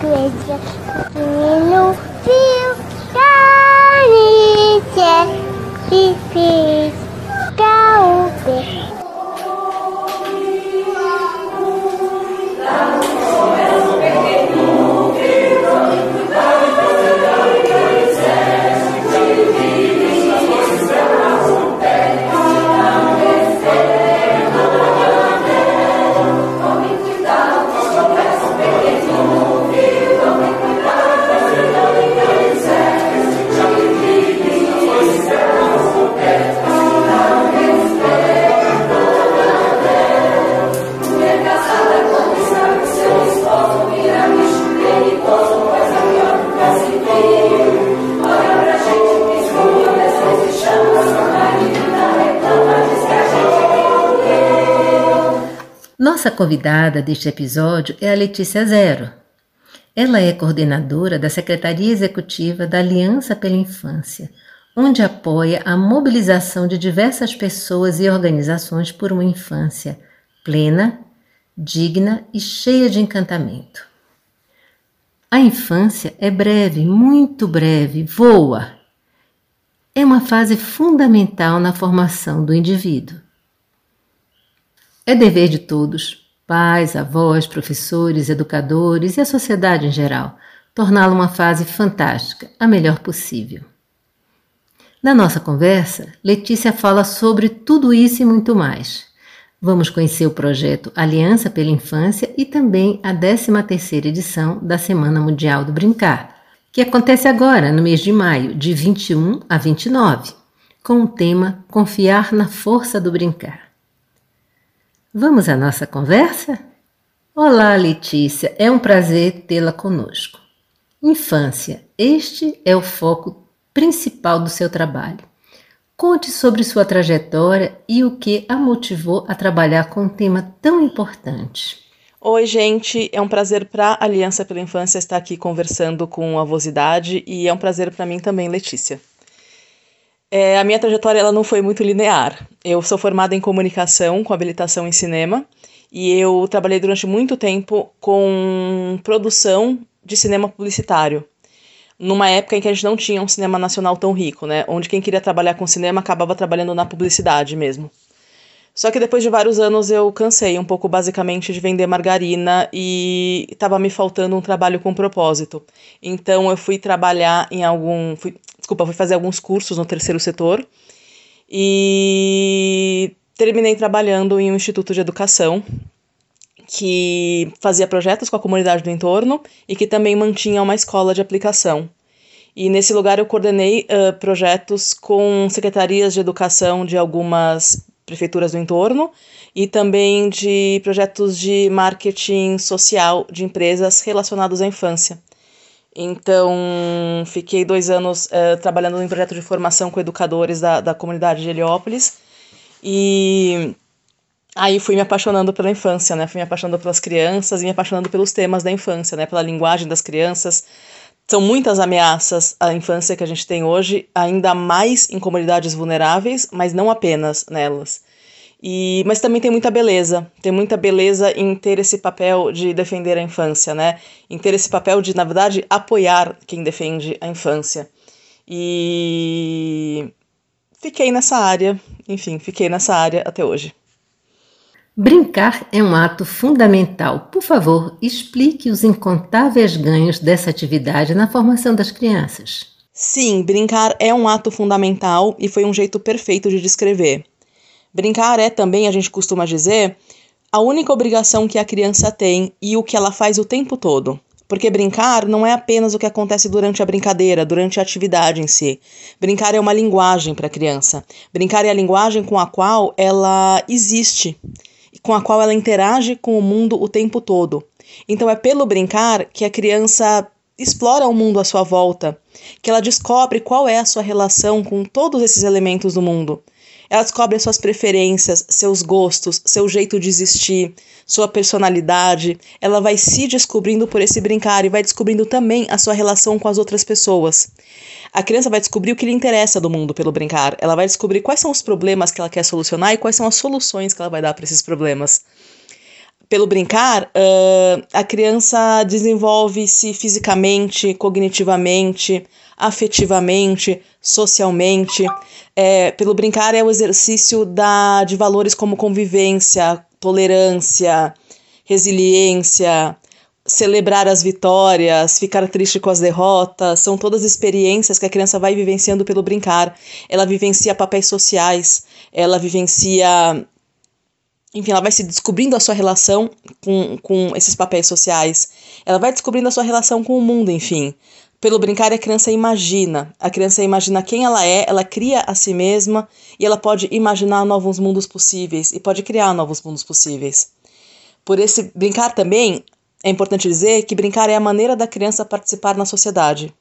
conta, coisa, no fio, carícia, e Nossa convidada deste episódio é a Letícia Zero. Ela é coordenadora da Secretaria Executiva da Aliança pela Infância, onde apoia a mobilização de diversas pessoas e organizações por uma infância plena, digna e cheia de encantamento. A infância é breve, muito breve, voa. É uma fase fundamental na formação do indivíduo. É dever de todos, pais, avós, professores, educadores e a sociedade em geral, torná-la uma fase fantástica, a melhor possível. Na nossa conversa, Letícia fala sobre tudo isso e muito mais. Vamos conhecer o projeto Aliança pela Infância e também a 13ª edição da Semana Mundial do Brincar, que acontece agora, no mês de maio, de 21 a 29, com o tema Confiar na Força do Brincar. Vamos à nossa conversa? Olá, Letícia, é um prazer tê-la conosco. Infância, este é o foco principal do seu trabalho. Conte sobre sua trajetória e o que a motivou a trabalhar com um tema tão importante. Oi, gente, é um prazer para a Aliança pela Infância estar aqui conversando com a Vosidade e é um prazer para mim também, Letícia. É, a minha trajetória ela não foi muito linear. Eu sou formada em comunicação com habilitação em cinema e eu trabalhei durante muito tempo com produção de cinema publicitário. Numa época em que a gente não tinha um cinema nacional tão rico, né? Onde quem queria trabalhar com cinema acabava trabalhando na publicidade mesmo. Só que depois de vários anos eu cansei um pouco basicamente de vender margarina e estava me faltando um trabalho com propósito. Então eu fui trabalhar em algum, fui desculpa, fui fazer alguns cursos no terceiro setor e terminei trabalhando em um instituto de educação que fazia projetos com a comunidade do entorno e que também mantinha uma escola de aplicação. E nesse lugar eu coordenei uh, projetos com secretarias de educação de algumas prefeituras do entorno e também de projetos de marketing social de empresas relacionados à infância. Então, fiquei dois anos uh, trabalhando em projeto de formação com educadores da, da comunidade de Heliópolis. E aí fui me apaixonando pela infância, né? Fui me apaixonando pelas crianças e me apaixonando pelos temas da infância, né? Pela linguagem das crianças. São muitas ameaças à infância que a gente tem hoje, ainda mais em comunidades vulneráveis, mas não apenas nelas. E, mas também tem muita beleza, tem muita beleza em ter esse papel de defender a infância, né? Em ter esse papel de, na verdade, apoiar quem defende a infância. E fiquei nessa área, enfim, fiquei nessa área até hoje. Brincar é um ato fundamental. Por favor, explique os incontáveis ganhos dessa atividade na formação das crianças. Sim, brincar é um ato fundamental e foi um jeito perfeito de descrever. Brincar é também, a gente costuma dizer, a única obrigação que a criança tem e o que ela faz o tempo todo. Porque brincar não é apenas o que acontece durante a brincadeira, durante a atividade em si. Brincar é uma linguagem para a criança. Brincar é a linguagem com a qual ela existe, com a qual ela interage com o mundo o tempo todo. Então é pelo brincar que a criança explora o mundo à sua volta, que ela descobre qual é a sua relação com todos esses elementos do mundo. Ela descobre as suas preferências, seus gostos, seu jeito de existir, sua personalidade. Ela vai se descobrindo por esse brincar e vai descobrindo também a sua relação com as outras pessoas. A criança vai descobrir o que lhe interessa do mundo pelo brincar. Ela vai descobrir quais são os problemas que ela quer solucionar e quais são as soluções que ela vai dar para esses problemas pelo brincar, a criança desenvolve-se fisicamente, cognitivamente, afetivamente, socialmente. É, pelo brincar é o exercício da, de valores como convivência, tolerância, resiliência, celebrar as vitórias, ficar triste com as derrotas, são todas experiências que a criança vai vivenciando pelo brincar. Ela vivencia papéis sociais, ela vivencia enfim, ela vai se descobrindo a sua relação com, com esses papéis sociais. Ela vai descobrindo a sua relação com o mundo, enfim. Pelo brincar, a criança imagina. A criança imagina quem ela é, ela cria a si mesma e ela pode imaginar novos mundos possíveis e pode criar novos mundos possíveis. Por esse brincar também, é importante dizer que brincar é a maneira da criança participar na sociedade.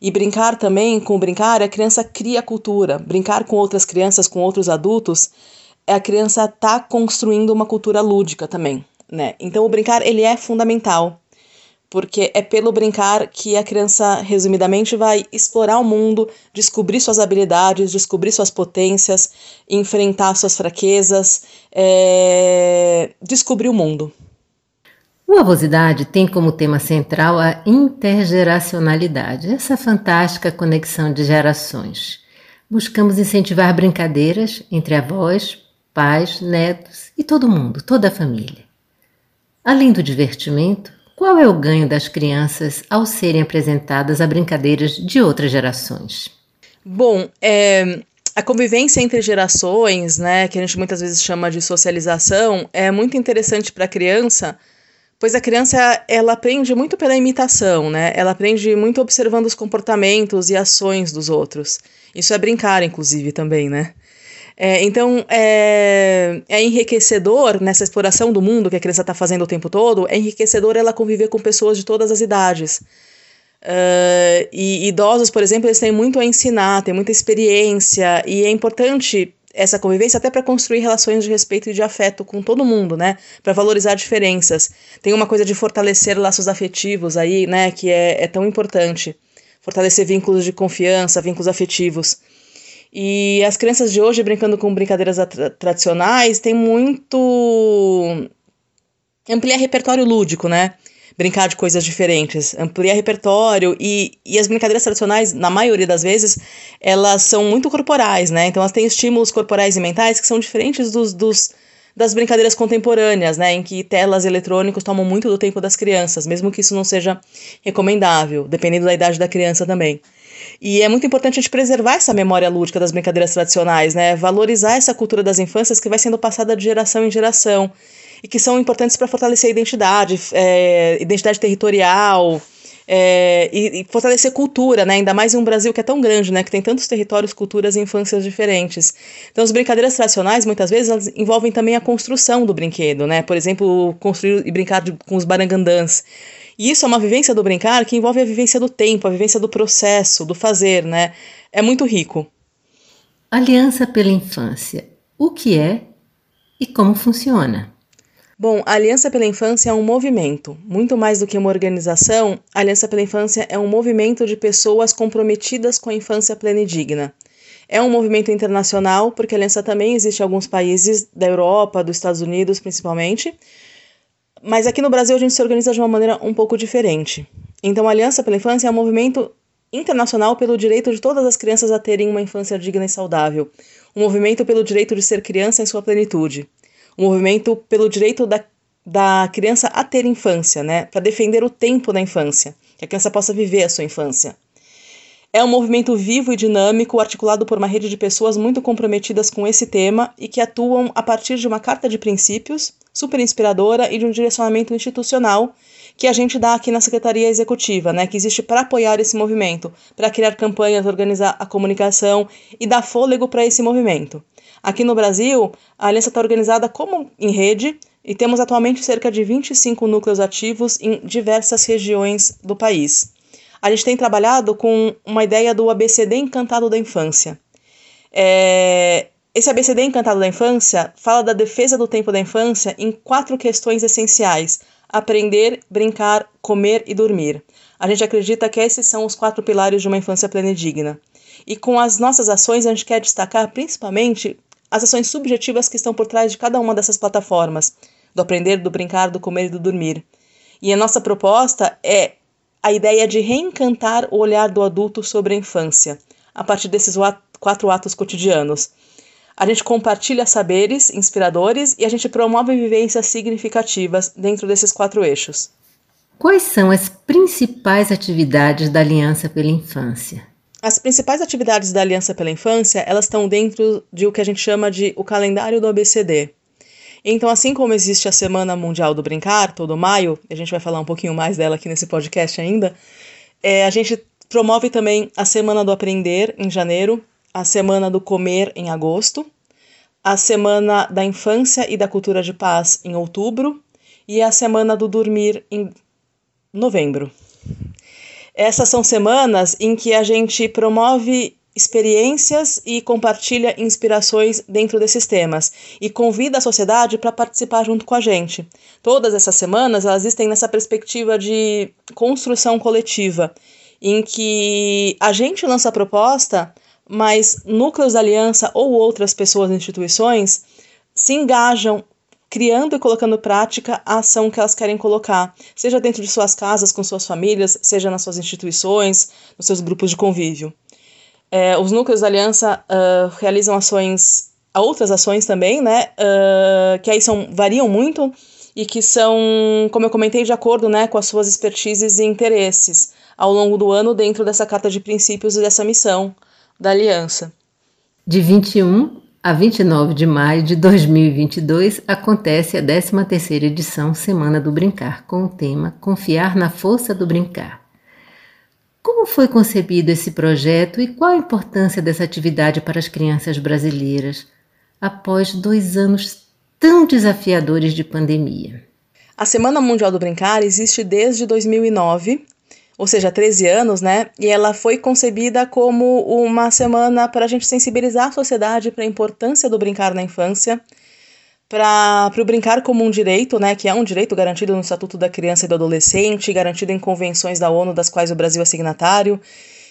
E brincar também, com o brincar, a criança cria cultura. Brincar com outras crianças, com outros adultos, a criança está construindo uma cultura lúdica também, né? Então o brincar ele é fundamental, porque é pelo brincar que a criança resumidamente vai explorar o mundo, descobrir suas habilidades, descobrir suas potências, enfrentar suas fraquezas, é... descobrir o mundo. O Avosidade tem como tema central a intergeracionalidade, essa fantástica conexão de gerações. Buscamos incentivar brincadeiras entre avós, pais, netos e todo mundo, toda a família. Além do divertimento, qual é o ganho das crianças ao serem apresentadas a brincadeiras de outras gerações? Bom, é, a convivência entre gerações, né, que a gente muitas vezes chama de socialização, é muito interessante para a criança, pois a criança ela aprende muito pela imitação, né? Ela aprende muito observando os comportamentos e ações dos outros. Isso é brincar, inclusive, também, né? É, então, é, é, enriquecedor nessa exploração do mundo que a criança está fazendo o tempo todo, é enriquecedor ela conviver com pessoas de todas as idades. Uh, e idosos, por exemplo, eles têm muito a ensinar, têm muita experiência, e é importante essa convivência até para construir relações de respeito e de afeto com todo mundo, né? Para valorizar diferenças. Tem uma coisa de fortalecer laços afetivos aí, né? Que é, é tão importante. Fortalecer vínculos de confiança, vínculos afetivos. E as crianças de hoje, brincando com brincadeiras tra tradicionais, tem muito. ampliar repertório lúdico, né? Brincar de coisas diferentes, ampliar repertório e, e as brincadeiras tradicionais, na maioria das vezes, elas são muito corporais, né? Então elas têm estímulos corporais e mentais que são diferentes dos, dos das brincadeiras contemporâneas, né, em que telas eletrônicos tomam muito do tempo das crianças, mesmo que isso não seja recomendável, dependendo da idade da criança também. E é muito importante a gente preservar essa memória lúdica das brincadeiras tradicionais, né? Valorizar essa cultura das infâncias que vai sendo passada de geração em geração e que são importantes para fortalecer a identidade, é, identidade territorial, é, e, e, fortalecer cultura, né? Ainda mais em um Brasil que é tão grande, né? Que tem tantos territórios, culturas e infâncias diferentes. Então, as brincadeiras tradicionais, muitas vezes, envolvem também a construção do brinquedo, né? Por exemplo, construir e brincar de, com os barangandãs. E isso é uma vivência do brincar que envolve a vivência do tempo, a vivência do processo, do fazer, né? É muito rico. Aliança pela Infância. O que é e como funciona? Bom, a Aliança pela Infância é um movimento. Muito mais do que uma organização, a Aliança pela Infância é um movimento de pessoas comprometidas com a infância plena e digna. É um movimento internacional, porque a Aliança também existe em alguns países da Europa, dos Estados Unidos principalmente, mas aqui no Brasil a gente se organiza de uma maneira um pouco diferente. Então, a Aliança pela Infância é um movimento internacional pelo direito de todas as crianças a terem uma infância digna e saudável. Um movimento pelo direito de ser criança em sua plenitude. Um movimento pelo direito da, da criança a ter infância, né? Para defender o tempo da infância, que a criança possa viver a sua infância. É um movimento vivo e dinâmico, articulado por uma rede de pessoas muito comprometidas com esse tema e que atuam a partir de uma carta de princípios super inspiradora e de um direcionamento institucional que a gente dá aqui na Secretaria Executiva, né, que existe para apoiar esse movimento, para criar campanhas, organizar a comunicação e dar fôlego para esse movimento. Aqui no Brasil, a aliança está organizada como em rede, e temos atualmente cerca de 25 núcleos ativos em diversas regiões do país. A gente tem trabalhado com uma ideia do ABCD Encantado da Infância. É, esse ABCD Encantado da Infância fala da defesa do tempo da infância em quatro questões essenciais: aprender, brincar, comer e dormir. A gente acredita que esses são os quatro pilares de uma infância plena e digna. E com as nossas ações, a gente quer destacar principalmente as ações subjetivas que estão por trás de cada uma dessas plataformas, do aprender, do brincar, do comer e do dormir. E a nossa proposta é a ideia de reencantar o olhar do adulto sobre a infância, a partir desses quatro atos cotidianos. A gente compartilha saberes inspiradores e a gente promove vivências significativas dentro desses quatro eixos. Quais são as principais atividades da Aliança pela Infância? As principais atividades da Aliança pela Infância, elas estão dentro de o que a gente chama de o calendário do ABCD. Então, assim como existe a Semana Mundial do Brincar, todo maio, a gente vai falar um pouquinho mais dela aqui nesse podcast ainda, é, a gente promove também a Semana do Aprender, em janeiro, a Semana do Comer, em agosto, a Semana da Infância e da Cultura de Paz, em outubro, e a Semana do Dormir, em novembro. Essas são semanas em que a gente promove experiências e compartilha inspirações dentro desses temas e convida a sociedade para participar junto com a gente. Todas essas semanas elas existem nessa perspectiva de construção coletiva, em que a gente lança a proposta, mas núcleos da aliança ou outras pessoas e instituições se engajam criando e colocando em prática a ação que elas querem colocar, seja dentro de suas casas, com suas famílias, seja nas suas instituições, nos seus grupos de convívio. É, os núcleos da aliança uh, realizam ações, outras ações também, né, uh, que aí são, variam muito e que são, como eu comentei, de acordo né, com as suas expertises e interesses ao longo do ano dentro dessa carta de princípios e dessa missão da aliança. De 21 a 29 de maio de 2022 acontece a 13ª edição Semana do Brincar, com o tema Confiar na Força do Brincar. Como foi concebido esse projeto e qual a importância dessa atividade para as crianças brasileiras após dois anos tão desafiadores de pandemia? A Semana Mundial do Brincar existe desde 2009 ou seja, 13 anos, né? E ela foi concebida como uma semana para a gente sensibilizar a sociedade para a importância do brincar na infância, para o brincar como um direito, né? Que é um direito garantido no Estatuto da Criança e do Adolescente, garantido em convenções da ONU, das quais o Brasil é signatário.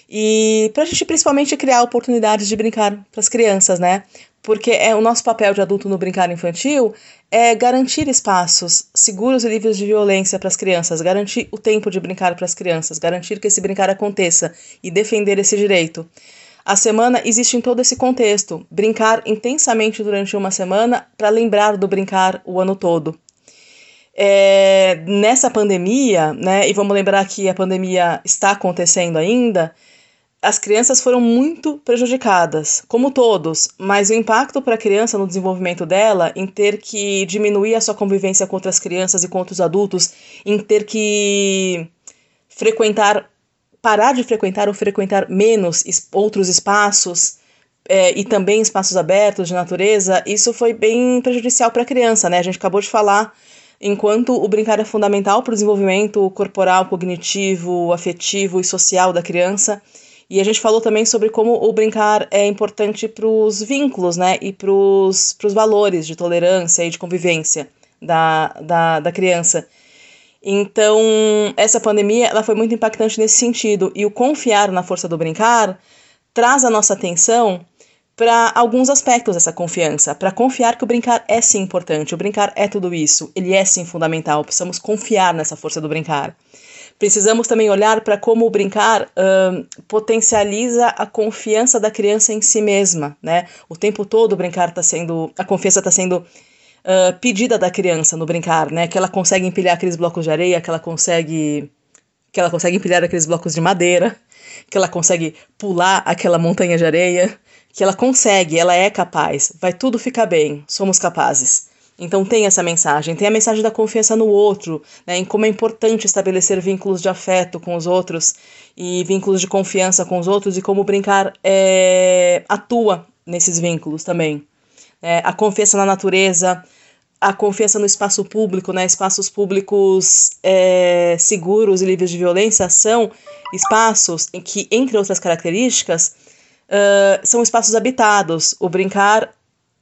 E para a gente principalmente criar oportunidades de brincar para as crianças, né? Porque é o nosso papel de adulto no brincar infantil é garantir espaços seguros e livres de violência para as crianças, garantir o tempo de brincar para as crianças, garantir que esse brincar aconteça e defender esse direito. A semana existe em todo esse contexto, brincar intensamente durante uma semana para lembrar do brincar o ano todo. É, nessa pandemia, né, e vamos lembrar que a pandemia está acontecendo ainda, as crianças foram muito prejudicadas, como todos, mas o impacto para a criança no desenvolvimento dela, em ter que diminuir a sua convivência com outras crianças e com outros adultos, em ter que frequentar, parar de frequentar ou frequentar menos outros espaços. É, e também espaços abertos de natureza, isso foi bem prejudicial para a criança, né? A gente acabou de falar enquanto o brincar é fundamental para o desenvolvimento corporal, cognitivo, afetivo e social da criança. E a gente falou também sobre como o brincar é importante para os vínculos, né? E para os valores de tolerância e de convivência da, da, da criança. Então, essa pandemia ela foi muito impactante nesse sentido. E o confiar na força do brincar traz a nossa atenção para alguns aspectos dessa confiança, para confiar que o brincar é sim importante, o brincar é tudo isso, ele é sim fundamental, precisamos confiar nessa força do brincar. Precisamos também olhar para como o brincar potencializa a confiança da criança em si mesma, né? O tempo todo o brincar está sendo, a confiança está sendo uh, pedida da criança no brincar, né? Que ela consegue empilhar aqueles blocos de areia, que ela consegue, que ela consegue empilhar aqueles blocos de madeira, que ela consegue pular aquela montanha de areia, que ela consegue, ela é capaz, vai tudo ficar bem, somos capazes. Então tem essa mensagem, tem a mensagem da confiança no outro, né, em como é importante estabelecer vínculos de afeto com os outros e vínculos de confiança com os outros e como brincar é, atua nesses vínculos também. É, a confiança na natureza, a confiança no espaço público, né? Espaços públicos é, seguros e livres de violência são espaços em que, entre outras características, uh, são espaços habitados. O brincar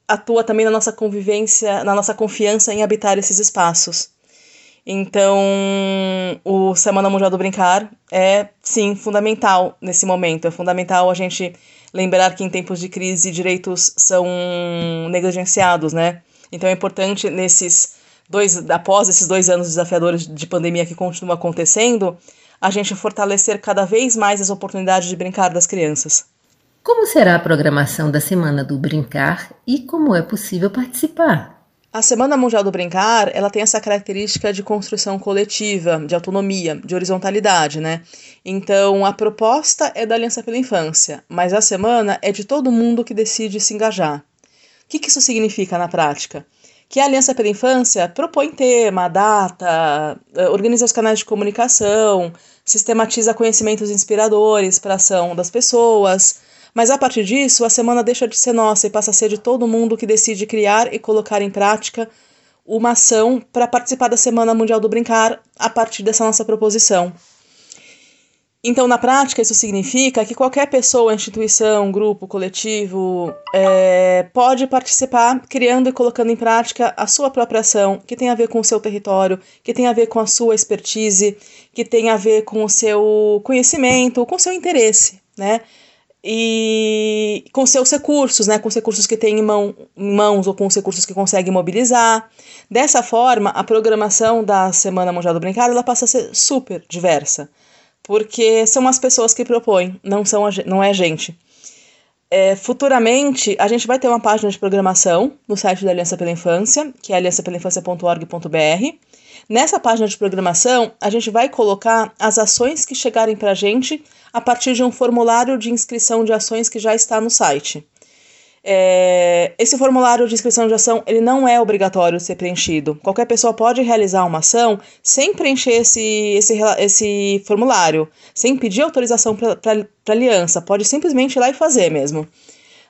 atua também na nossa convivência, na nossa confiança em habitar esses espaços. Então, o Semana Mundial do Brincar é, sim, fundamental nesse momento. É fundamental a gente lembrar que em tempos de crise direitos são negligenciados, né? Então é importante nesses dois, após esses dois anos desafiadores de pandemia que continuam acontecendo, a gente fortalecer cada vez mais as oportunidades de brincar das crianças. Como será a programação da Semana do Brincar e como é possível participar? A Semana Mundial do Brincar, ela tem essa característica de construção coletiva, de autonomia, de horizontalidade, né? Então, a proposta é da Aliança pela Infância, mas a semana é de todo mundo que decide se engajar. O que, que isso significa na prática? Que a Aliança pela Infância propõe tema, data, eh, organiza os canais de comunicação, sistematiza conhecimentos inspiradores para a ação das pessoas, mas a partir disso, a semana deixa de ser nossa e passa a ser de todo mundo que decide criar e colocar em prática uma ação para participar da Semana Mundial do Brincar a partir dessa nossa proposição. Então, na prática, isso significa que qualquer pessoa, instituição, grupo, coletivo é, pode participar criando e colocando em prática a sua própria ação, que tem a ver com o seu território, que tem a ver com a sua expertise, que tem a ver com o seu conhecimento, com o seu interesse, né? E com seus recursos, né, com os recursos que tem em, mão, em mãos ou com os recursos que consegue mobilizar. Dessa forma, a programação da Semana Mundial do Brincar ela passa a ser super diversa, porque são as pessoas que propõem, não, são a, não é a gente. É, futuramente, a gente vai ter uma página de programação no site da Aliança pela Infância, que é aliançapelainfância.org.br. Nessa página de programação, a gente vai colocar as ações que chegarem para a gente a partir de um formulário de inscrição de ações que já está no site. É, esse formulário de inscrição de ação ele não é obrigatório ser preenchido. Qualquer pessoa pode realizar uma ação sem preencher esse, esse, esse formulário, sem pedir autorização para a aliança. Pode simplesmente ir lá e fazer mesmo.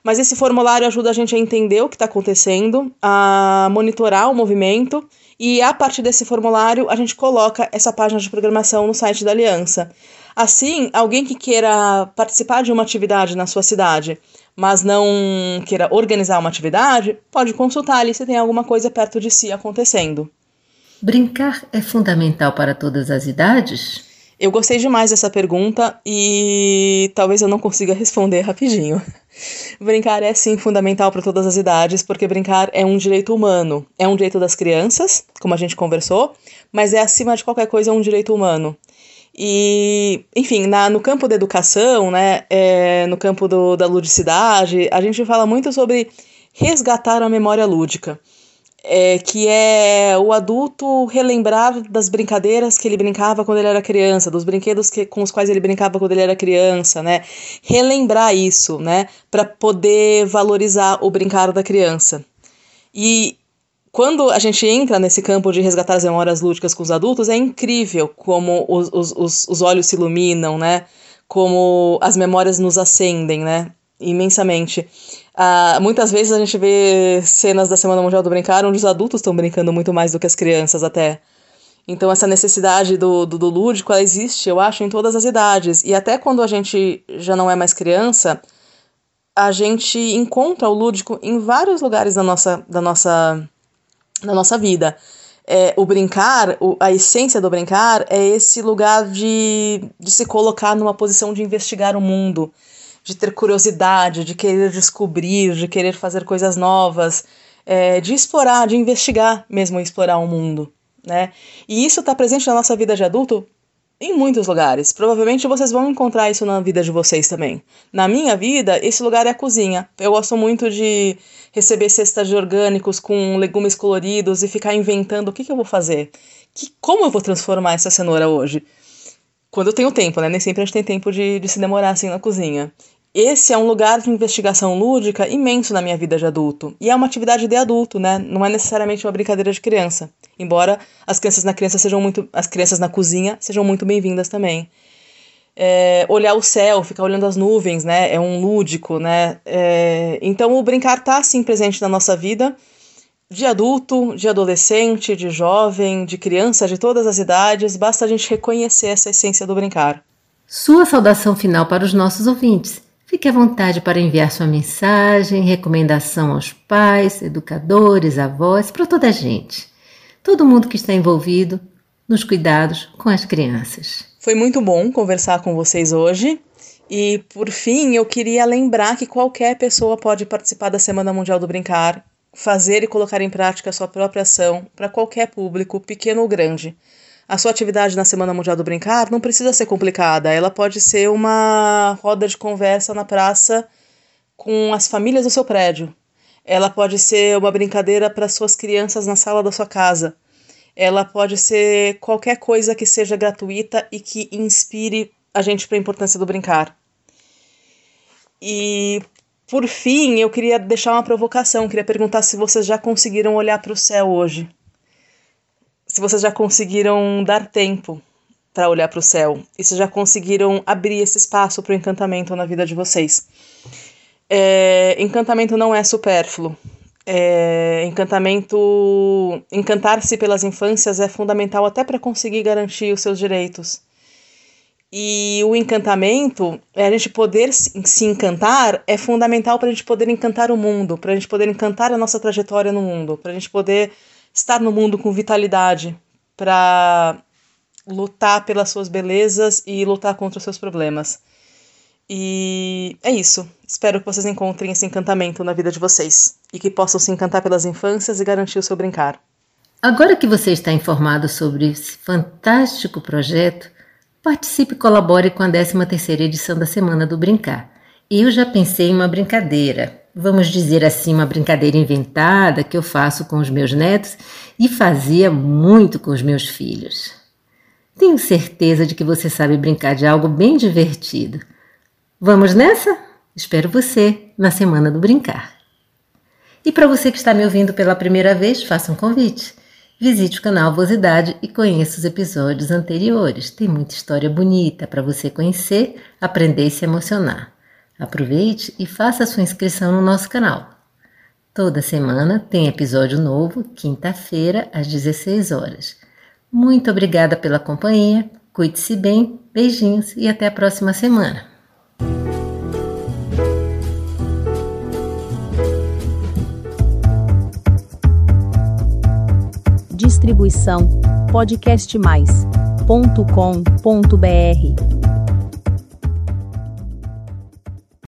Mas esse formulário ajuda a gente a entender o que está acontecendo, a monitorar o movimento e a partir desse formulário a gente coloca essa página de programação no site da aliança. Assim, alguém que queira participar de uma atividade na sua cidade, mas não queira organizar uma atividade, pode consultar ali se tem alguma coisa perto de si acontecendo. Brincar é fundamental para todas as idades? Eu gostei demais dessa pergunta e talvez eu não consiga responder rapidinho. Brincar é sim fundamental para todas as idades, porque brincar é um direito humano. É um direito das crianças, como a gente conversou, mas é acima de qualquer coisa um direito humano. E, enfim, na, no campo da educação, né, é, no campo do, da ludicidade, a gente fala muito sobre resgatar a memória lúdica, é, que é o adulto relembrar das brincadeiras que ele brincava quando ele era criança, dos brinquedos que, com os quais ele brincava quando ele era criança, né? Relembrar isso, né, para poder valorizar o brincar da criança. E quando a gente entra nesse campo de resgatar as memórias lúdicas com os adultos, é incrível como os, os, os, os olhos se iluminam, né? Como as memórias nos acendem, né? Imensamente. Uh, muitas vezes a gente vê cenas da Semana Mundial do Brincar onde os adultos estão brincando muito mais do que as crianças, até. Então, essa necessidade do, do, do, lúdico, ela existe, eu acho, em todas as idades. E até quando a gente já não é mais criança, a gente encontra o lúdico em vários lugares da nossa, da nossa na nossa vida. É, o brincar, o, a essência do brincar é esse lugar de, de se colocar numa posição de investigar o mundo, de ter curiosidade, de querer descobrir, de querer fazer coisas novas, é, de explorar, de investigar mesmo explorar o mundo. Né? E isso está presente na nossa vida de adulto em muitos lugares. Provavelmente vocês vão encontrar isso na vida de vocês também. Na minha vida, esse lugar é a cozinha. Eu gosto muito de receber cestas de orgânicos com legumes coloridos e ficar inventando o que, que eu vou fazer. Que, como eu vou transformar essa cenoura hoje? Quando eu tenho tempo, né? Nem sempre a gente tem tempo de, de se demorar assim na cozinha. Esse é um lugar de investigação lúdica imenso na minha vida de adulto. E é uma atividade de adulto, né? Não é necessariamente uma brincadeira de criança. Embora as crianças na criança sejam muito. As crianças na cozinha sejam muito bem-vindas também é, olhar o céu, ficar olhando as nuvens, né? É um lúdico, né? É, então o brincar tá assim presente na nossa vida de adulto, de adolescente, de jovem, de criança, de todas as idades, basta a gente reconhecer essa essência do brincar. Sua saudação final para os nossos ouvintes. Fique à vontade para enviar sua mensagem, recomendação aos pais, educadores, avós, para toda a gente. Todo mundo que está envolvido nos cuidados com as crianças. Foi muito bom conversar com vocês hoje. E, por fim, eu queria lembrar que qualquer pessoa pode participar da Semana Mundial do Brincar, fazer e colocar em prática a sua própria ação para qualquer público, pequeno ou grande. A sua atividade na Semana Mundial do Brincar não precisa ser complicada, ela pode ser uma roda de conversa na praça com as famílias do seu prédio. Ela pode ser uma brincadeira para suas crianças na sala da sua casa ela pode ser qualquer coisa que seja gratuita e que inspire a gente para a importância do brincar. E por fim, eu queria deixar uma provocação, queria perguntar se vocês já conseguiram olhar para o céu hoje. Se vocês já conseguiram dar tempo para olhar para o céu e se já conseguiram abrir esse espaço para o encantamento na vida de vocês. É, encantamento não é supérfluo. É, encantamento, encantar-se pelas infâncias é fundamental até para conseguir garantir os seus direitos. E o encantamento, é a gente poder se encantar, é fundamental para a gente poder encantar o mundo, para a gente poder encantar a nossa trajetória no mundo, para a gente poder estar no mundo com vitalidade, para lutar pelas suas belezas e lutar contra os seus problemas. E é isso. Espero que vocês encontrem esse encantamento na vida de vocês e que possam se encantar pelas infâncias e garantir o seu brincar. Agora que você está informado sobre esse fantástico projeto, participe e colabore com a 13ª edição da Semana do Brincar. Eu já pensei em uma brincadeira, vamos dizer assim, uma brincadeira inventada que eu faço com os meus netos e fazia muito com os meus filhos. Tenho certeza de que você sabe brincar de algo bem divertido. Vamos nessa? Espero você na Semana do Brincar. E para você que está me ouvindo pela primeira vez, faça um convite. Visite o canal Vosidade e conheça os episódios anteriores. Tem muita história bonita para você conhecer, aprender e se emocionar. Aproveite e faça sua inscrição no nosso canal. Toda semana tem episódio novo, quinta-feira, às 16 horas. Muito obrigada pela companhia, cuide-se bem, beijinhos e até a próxima semana. Distribuição podcastmais.com.br